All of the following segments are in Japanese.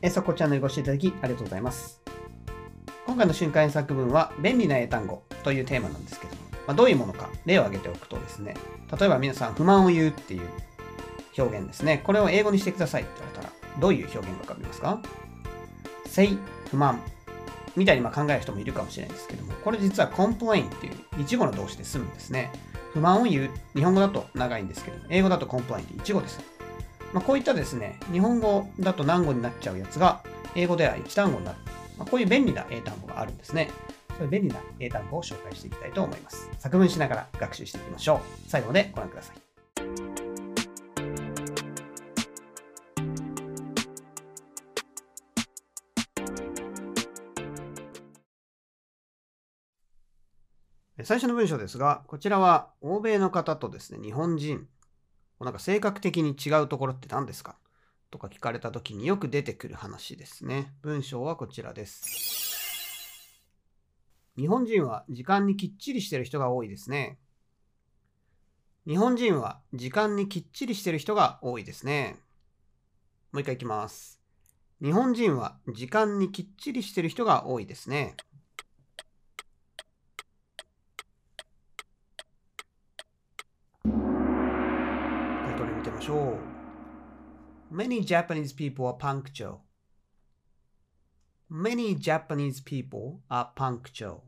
えそこチャンネルご視聴いただきありがとうございます。今回の瞬間作文は便利な英単語というテーマなんですけども、まあ、どういうものか例を挙げておくとですね、例えば皆さん不満を言うっていう表現ですね。これを英語にしてくださいって言われたら、どういう表現が浮かびますか ?say 不満みたいにま考える人もいるかもしれないんですけども、これ実は complain っていう一語の動詞で済むんですね。不満を言う。日本語だと長いんですけども、英語だと complain って一語です。まあ、こういったですね、日本語だと何語になっちゃうやつが、英語では一単語になる。まあ、こういう便利な英単語があるんですね。そういう便利な英単語を紹介していきたいと思います。作文しながら学習していきましょう。最後までご覧ください。最初の文章ですが、こちらは欧米の方とですね、日本人、なんか性格的に違うところって何ですか？とか聞かれた時によく出てくる話ですね。文章はこちらです。日本人は時間にきっちりしてる人が多いですね。日本人は時間にきっちりしてる人が多いですね。もう一回いきます。日本人は時間にきっちりしてる人が多いですね。タイトル見てみましょう。Many Japanese people are punctual. Many Japanese people are punctual.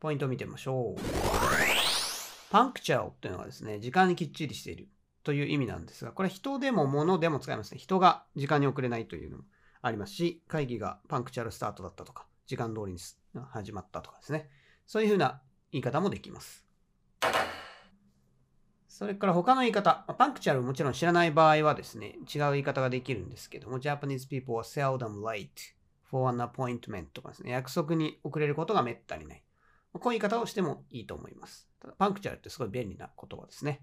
ポイントを見てみましょう。punctual というのはですね、時間にきっちりしているという意味なんですが、これ人でも物でも使いますね。人が時間に遅れないというのもありますし、会議がパンクチャルスタートだったとか、時間通りに始まったとかですね。そういうふうな言い方もできます。それから他の言い方、パンクチャルもちろん知らない場合はですね、違う言い方ができるんですけども、Japanese people are seldom late for an appointment とかですね、約束に遅れることがめったにない。こういう言い方をしてもいいと思います。ただパンクチャルってすごい便利な言葉ですね。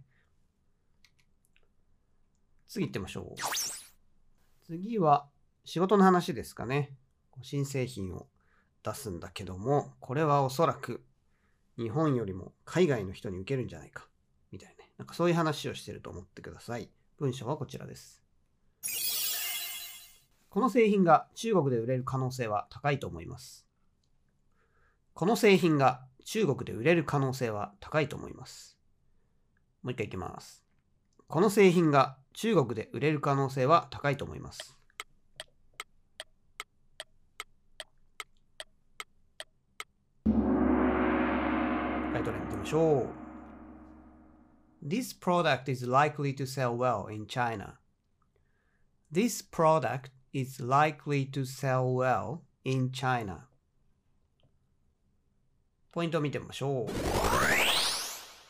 次行ってみましょう。次は仕事の話ですかね。新製品を出すんだけども、これはおそらく日本よりも海外の人に受けるんじゃないか。な。んかそういう話をしてると思ってください。文章はこちらです。この製品が中国で売れる可能性は高いと思います。この製品が中国で売れる可能性は高いと思います。もう一回いきます。この製品が中国で売れる可能性は高いと思います。タイトル見てみましょう。This product is likely to sell well in China. This product is likely to sell well in China. ポイントを見てみましょう。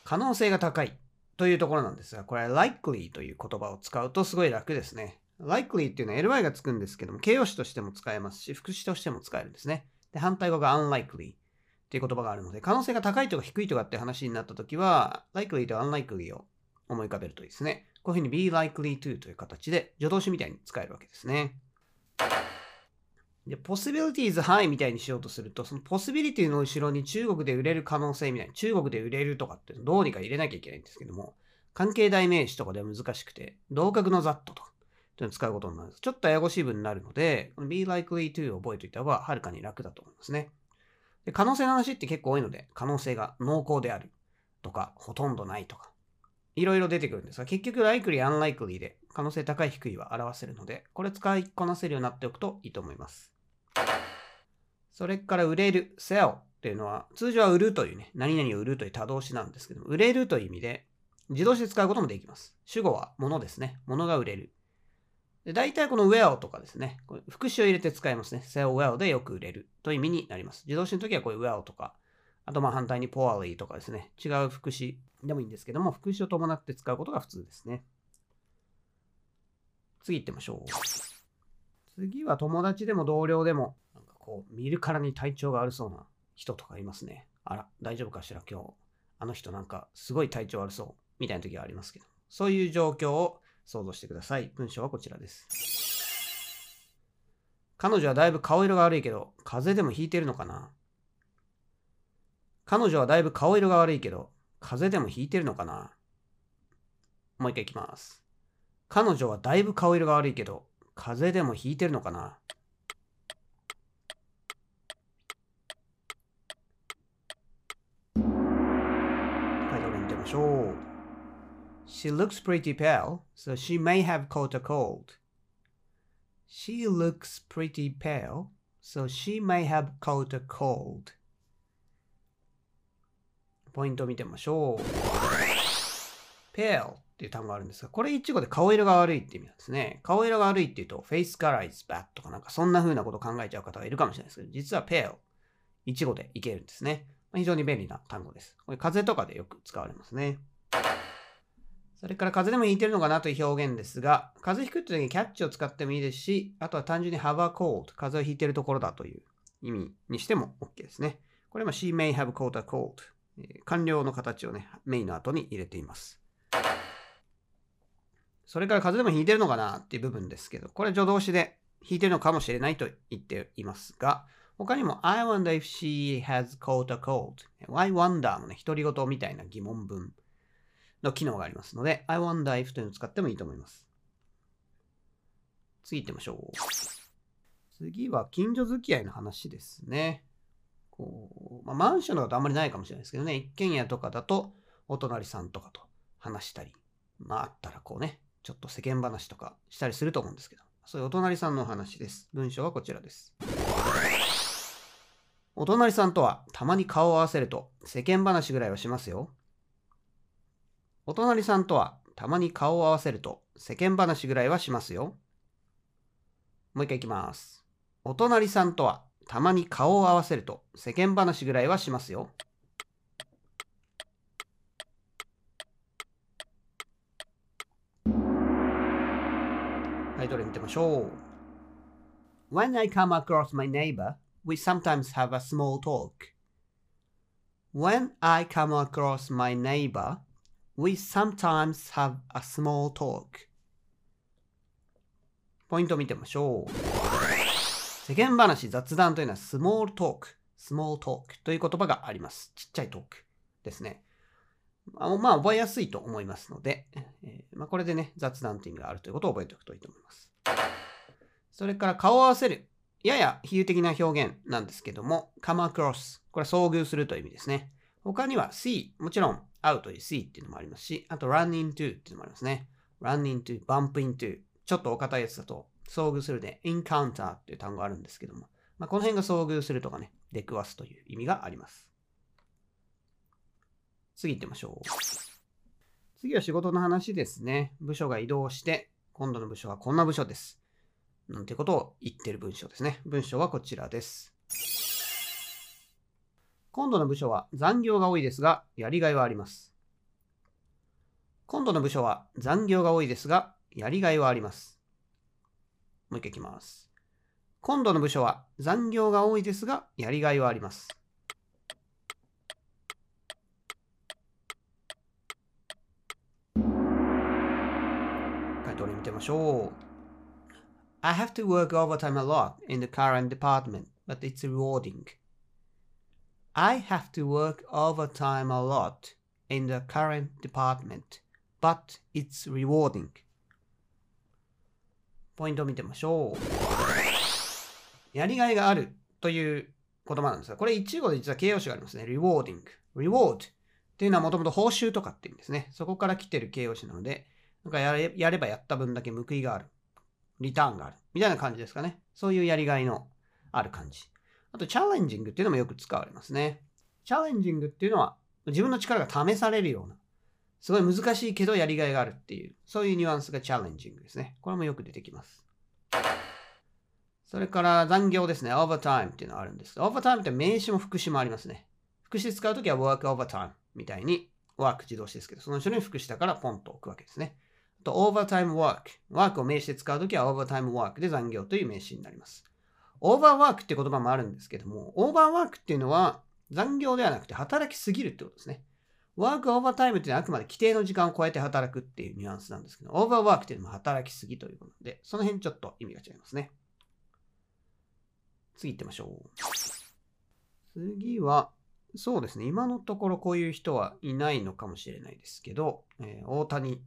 可能性が高いというところなんですが、これは likely という言葉を使うとすごい楽ですね。likely っていうのは ly がつくんですけども、形容詞としても使えますし、副詞としても使えるんですね。で、反対語が unlikely っていう言葉があるので、可能性が高いとか低いとかって話になったときは、likely と unlikely を思い浮かべるといいですね。こういうふうに be likely to という形で助動詞みたいに使えるわけですね。で、possibility is high みたいにしようとすると、その possibility の後ろに中国で売れる可能性みたいな、中国で売れるとかってどうにか入れなきゃいけないんですけども、関係代名詞とかでは難しくて、同格の that とかっていうのを使うことになるんです。ちょっとややこしい文になるので、be likely to を覚えておいた方がはるかに楽だと思いますね。で可能性の話って結構多いので、可能性が濃厚であるとか、ほとんどないとか、いろいろ出てくるんですが、結局、likely、unlikely で可能性高い低いは表せるので、これ使いこなせるようになっておくといいと思います。それから、売れる、sell っていうのは、通常は売るというね、何々を売るという多動詞なんですけども、売れるという意味で、自動詞で使うこともできます。主語は物ですね。物が売れる。で大体この well とかですね、これ副詞を入れて使いますね。sell well でよく売れるという意味になります。自動詞の時はこういう well とか、あとまあ反対に poorly とかですね、違う副詞でもいいんですけども、副詞を伴って使うことが普通ですね。次行ってみましょう。次は友達でも同僚でも、なんかこう、見るからに体調が悪そうな人とかいますね。あら、大丈夫かしら今日。あの人なんかすごい体調悪そうみたいな時がありますけど、そういう状況を想像してください。文章はこちらです。彼女はだいぶ顔色が悪いけど、風邪でもひいてるのかな？彼女はだいぶ顔色が悪いけど、風邪でもひいてるのかな？もう一回いきます。彼女はだいぶ顔色が悪いけど、風邪でもひいてるのかな？タイトル見てみましょう。She looks pretty pale, so she may have caught a cold. She looks pretty pale, so she may have caught a cold. ポイントを見てみましょう。pale っていう単語があるんですが、これ一語で顔色が悪いって意味なんですね。顔色が悪いっていうと、face color is bad とかなんかそんな風なこと考えちゃう方がいるかもしれないですけど、実は pale 一語でいけるんですね。非常に便利な単語です。これ風邪とかでよく使われますね。それから風でもひいてるのかなという表現ですが、風邪ひくって時にキャッチを使ってもいいですし、あとは単純に have a cold 風をひいてるところだという意味にしても OK ですね。これも she may have caught a cold 完了の形をね、メインの後に入れています。それから風邪でもひいてるのかなっていう部分ですけど、これ助動詞でひいてるのかもしれないと言っていますが、他にも I wonder if she has caught a cold. I wonder もね、独り言みたいな疑問文の機能がありますので、I wonder if というのを使ってもいいと思います。次行ってみましょう。次は近所付き合いの話ですね。こうまあ、マンションだとあんまりないかもしれないですけどね、一軒家とかだとお隣さんとかと話したり、まああったらこうね、ちょっと世間話とかしたりすると思うんですけど、そういうお隣さんの話です。文章はこちらです。お隣さんとはたまに顔を合わせると世間話ぐらいはしますよ。お隣さんとはたまに顔を合わせると世間話ぐらいはしますよ。もう一回いきます。お隣さんとはたまに顔を合わせると世間話ぐらいはしますよ。タイトル見てみましょう。When I come across my neighbor, we sometimes have a small talk. When I come across my neighbor, we sometimes have a small talk. ポイントを見てみましょう。世間話、雑談というのは small talk, small talk という言葉があります。ちっちゃいトークですね。あまあ、覚えやすいと思いますので、えー、まあ、これでね、雑談という意味があるということを覚えておくといいと思います。それから顔を合わせる。やや比喩的な表現なんですけども、come across。これは遭遇するという意味ですね。他には see。もちろん、会うという see っていうのもありますし、あと run into っていうのもありますね。run into, bump into。ちょっとお堅いやつだと、遭遇するで encounter っていう単語があるんですけども、まあ、この辺が遭遇するとかね、出くわすという意味があります。次行ってみましょう。次は仕事の話ですね。部署が移動して、今度の部署はこんな部署です。なんてことを言ってる文章ですね。文章はこちらです。今度の部署は残業が多いですが、やりがいはあります。今度の部署は残業が多いですが、やりがいはあります。もう一回いきます。今度の部署は残業が多いですが、やりがいはあります。回答例見てみましょう。I have to work overtime a lot in the current department, but it's rewarding. I have to work overtime a lot in the current department, but it's rewarding. ポイントを見てみましょう。やりがいがあるという言葉なんですが、これ一語で実は形容詞がありますね。rewarding。reward っていうのはもともと報酬とかって意味ですね。そこから来てる形容詞なので、なんかやれやればやった分だけ報いがある。リターンがある。みたいな感じですかね。そういうやりがいのある感じ。あと、 challenging っていうのもよく使われますね。 challenging っていうのは、自分の力が試されるような、すごい難しいけどやりがいがあるっていう、そういうニュアンスが challenging ですね。これもよく出てきます。それから残業ですね。 overtime っていうのがあるんです。 overtime って名詞も副詞もありますね。副詞使うときは work overtime みたいに、 work 自動詞ですけど、その後ろに副詞だからポンと置くわけですね。あと、オーバータイムワーク。ワークを名詞で使うときは overtime work で残業という名詞になります。 overwork って言葉もあるんですけども、 overwork っていうのは残業ではなくて働きすぎるってことですね。 work overtime っていうのはあくまで規定の時間を超えて働くっていうニュアンスなんですけど、 overwork っていうのも働きすぎということで、その辺ちょっと意味が違いますね。次行ってみましょう。次は、そうですね。今のところこういう人はいないのかもしれないですけど、えー、大谷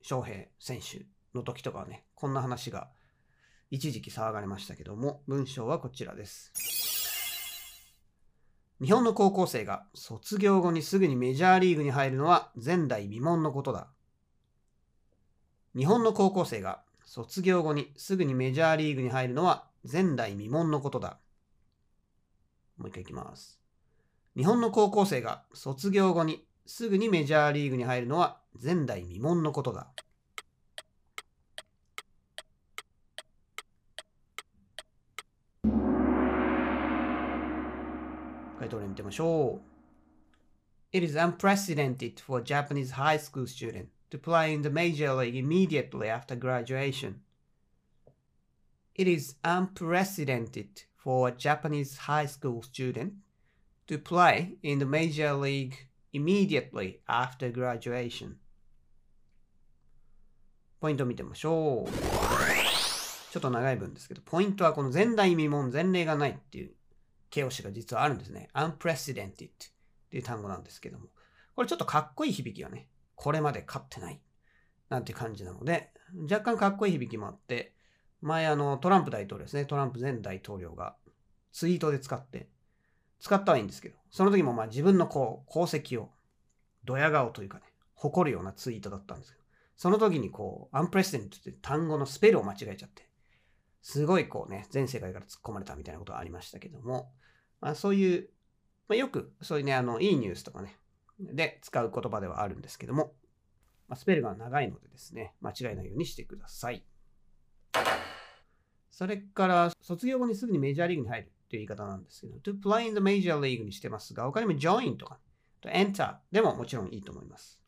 翔平選手の時とかはね、こんな話が一時期騒がれましたけども、文章はこちらです。日本の高校生が卒業後にすぐにメジャーリーグに入るのは前代未聞のことだ。日本の高校生が卒業後にすぐにメジャーリーグに入るのは前代未聞のことだ。もう一回いきます。日本の高校生が卒業後にすぐにメジャーリーグに入るのは前代未聞のことだ。回答例見てみましょう。It is unprecedented for a Japanese high school student to play in the major league immediately after graduation. It is unprecedented for a Japanese high school student to play in the major league immediately after graduation. ポイントを見てみましょう。ちょっと長い文ですけど、ポイントはこの前代未聞、前例がないっていう形容詞が実はあるんですね。unprecedented っていう単語なんですけども。これちょっとかっこいい響きがね、これまで勝ってないなんて感じなので、若干かっこいい響きもあって、前あのトランプ大統領ですね、トランプ前大統領がツイートで使って、使ったはいいんですけど、その時もまあ自分のこう功績を、ドヤ顔というかね、誇るようなツイートだったんですけど、その時にこう、アンプレスデントって単語のスペルを間違えちゃって、すごいこうね、全世界から突っ込まれたみたいなことがありましたけども、まあ、そういう、まあ、よくそういうね、あの、いいニュースとかね、で使う言葉ではあるんですけども、まあ、スペルが長いのでですね、間違えないようにしてください。それから、卒業後にすぐにメジャーリーグに入るという言い方なんですけど、to play in the major league にしてますが、他にも join とか、と enter でももちろんいいと思います。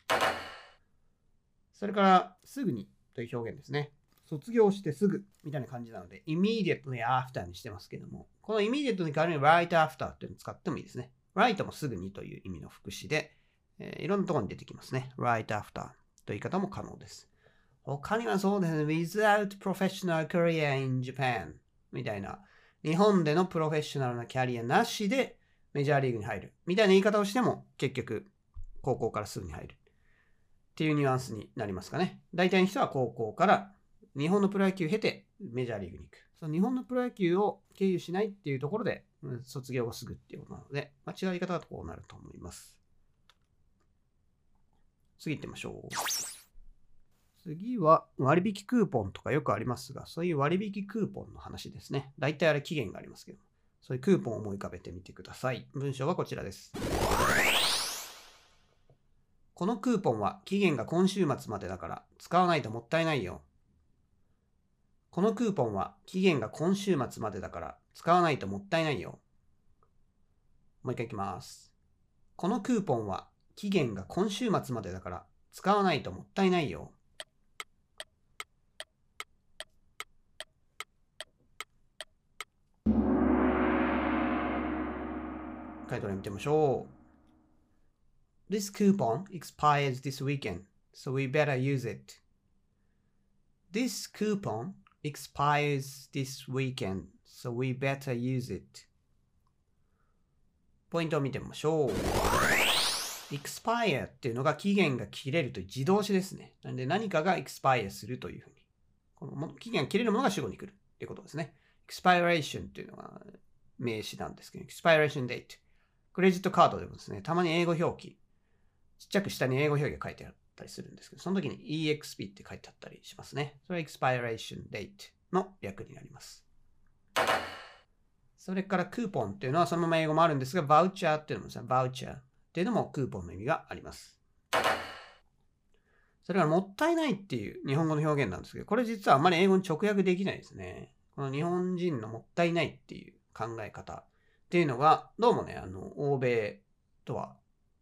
それから、すぐにという表現ですね。卒業してすぐみたいな感じなので、immediately after にしてますけども、この immediate に代わりに right after っていうのを使ってもいいですね。right もすぐにという意味の副詞で、えーいろんなところに出てきますね。right after という言い方も可能です。他にはそうですね、without professional career in Japan みたいな、日本でのプロフェッショナルなキャリアなしでメジャーリーグに入るみたいな言い方をしても結局高校からすぐに入るっていうニュアンスになりますかね。大体の人は高校から日本のプロ野球を経てメジャーリーグに行く。その日本のプロ野球を経由しないっていうところで、卒業後すぐっていうことなので、まあ、違い方だとこうなると思います。次行ってみましょう。次は割引クーポンとかよくありますが、そういう割引クーポンの話ですね。大体あれ期限がありますけど、そういうクーポンを思い浮かべてみてください。文章はこちらです。このクーポンは期限が今週末までだから使わないともったいないよ。このクーポンは期限が今週末までだから使わないともったいないよ。もう一回いきます。このクーポンは期限が今週末までだから使わないともったいないよ。回答例見てみましょう。This coupon expires this weekend, so we better use it. This coupon expires this weekend, so we better use it. ポイントを見てみましょう。expire っていうのが期限が切れるという自動詞ですね。なので何かが expire するというふうに。この期限が切れるものが主語に来るっていうことですね。expiration っていうのが名詞なんですけど、expiration date。クレジットカードでもですね、たまに英語表記、ちっちゃく下に英語表記が書いてあるったりするんですけど、その時に EXP って書いてあったりしますね。それは expiration date の略になります。それからクーポンっていうのはそのまま英語もあるんですが、バウチャーっていうのもですね、バウチャーっていうのもクーポンの意味があります。それからもったいないっていう日本語の表現なんですけど、これ実はあまり英語に直訳できないですね。この日本人のもったいないっていう考え方っていうのが、どうもね、あの、欧米とは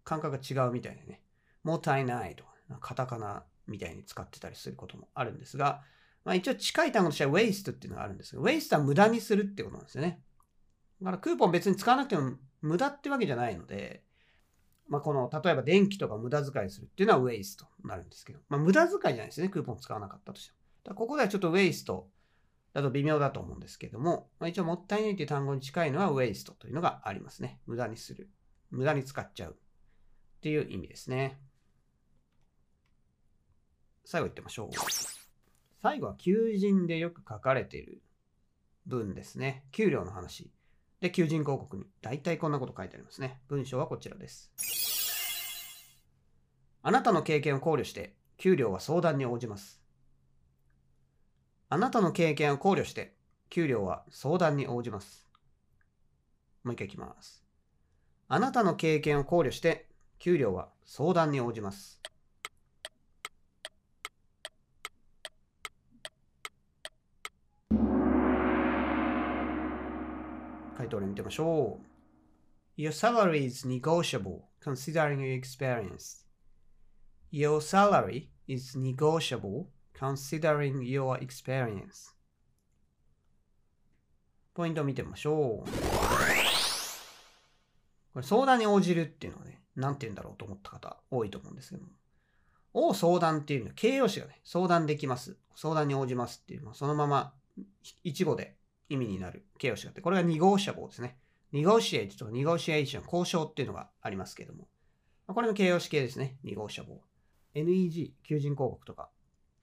感覚が違うみたいでね、もったいないとか、カタカナみたいに使ってたりすることもあるんですが、まあ一応近い単語としては waste っていうのがあるんですけど、waste は無駄にするってことなんですよね。だからクーポン別に使わなくても無駄ってわけじゃないので、まあこの、例えば電気とか無駄遣いするっていうのは waste となるんですけど、まあ無駄遣いじゃないですね、クーポン使わなかったとしても。だここではちょっと waste だと微妙だと思うんですけども、まあ、一応もったいないという単語に近いのは waste というのがありますね。無駄にする。無駄に使っちゃう。っていう意味ですね。最後言ってみましょう。最後は求人でよく書かれている文ですね。給料の話。で、求人広告に大体こんなこと書いてありますね。文章はこちらです。あなたの経験を考慮して、給料は相談に応じます。あなたの経験を考慮して、給料は相談に応じます。もう一回いきます。あなたの経験を考慮して、給料は相談に応じます。回答例見てみましょう。Your salary is negotiable considering your experience. Your salary is negotiable considering your experience. ポイントを見てみましょう。これ相談に応じるっていうのはね、なんて言うんだろうと思った方多いと思うんですけども。を相談っていうのは形容詞がね、相談できます。相談に応じますっていうのはそのまま一語で意味になる形容詞があって、これが2号車棒ですね。negotiate と negotiation、交渉っていうのがありますけども。これの形容詞系ですね。2号車棒。NEG、求人広告とか、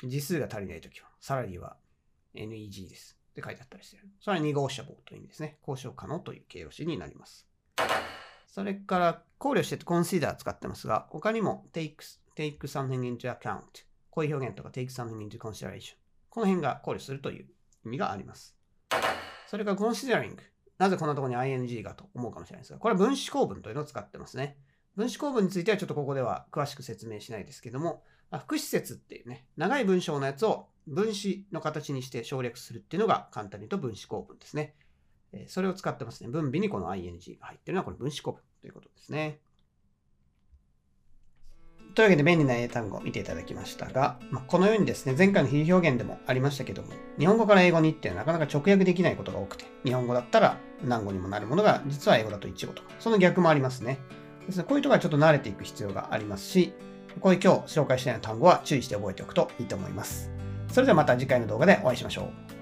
字数が足りないときは、サラリーは NEG です。って書いてあったりしてる。それは2号車棒という意味ですね。交渉可能という形容詞になります。それから、考慮して consider 使ってますが、他にも take, take something into account。こういう表現とか take something into consideration。この辺が考慮するという意味があります。それから considering。なぜこんなところに ing がと思うかもしれないですが、これは分子構文というのを使ってますね。分子構文についてはちょっとここでは詳しく説明しないですけども、まあ、副施設っていうね、長い文章のやつを分子の形にして省略するっていうのが簡単に言うと分子構文ですね。それを使ってますね。分尾にこの ing が入ってるのはこれ分子構文ということですね。というわけで便利な英単語を見ていただきましたが、まあ、このようにですね、前回の比喩表現でもありましたけども、日本語から英語にってなかなか直訳できないことが多くて、日本語だったら何語にもなるものが実は英語だと一語とか、その逆もありますね。ですね、こういうところはちょっと慣れていく必要がありますし、こういう今日紹介したような単語は注意して覚えておくといいと思います。それではまた次回の動画でお会いしましょう。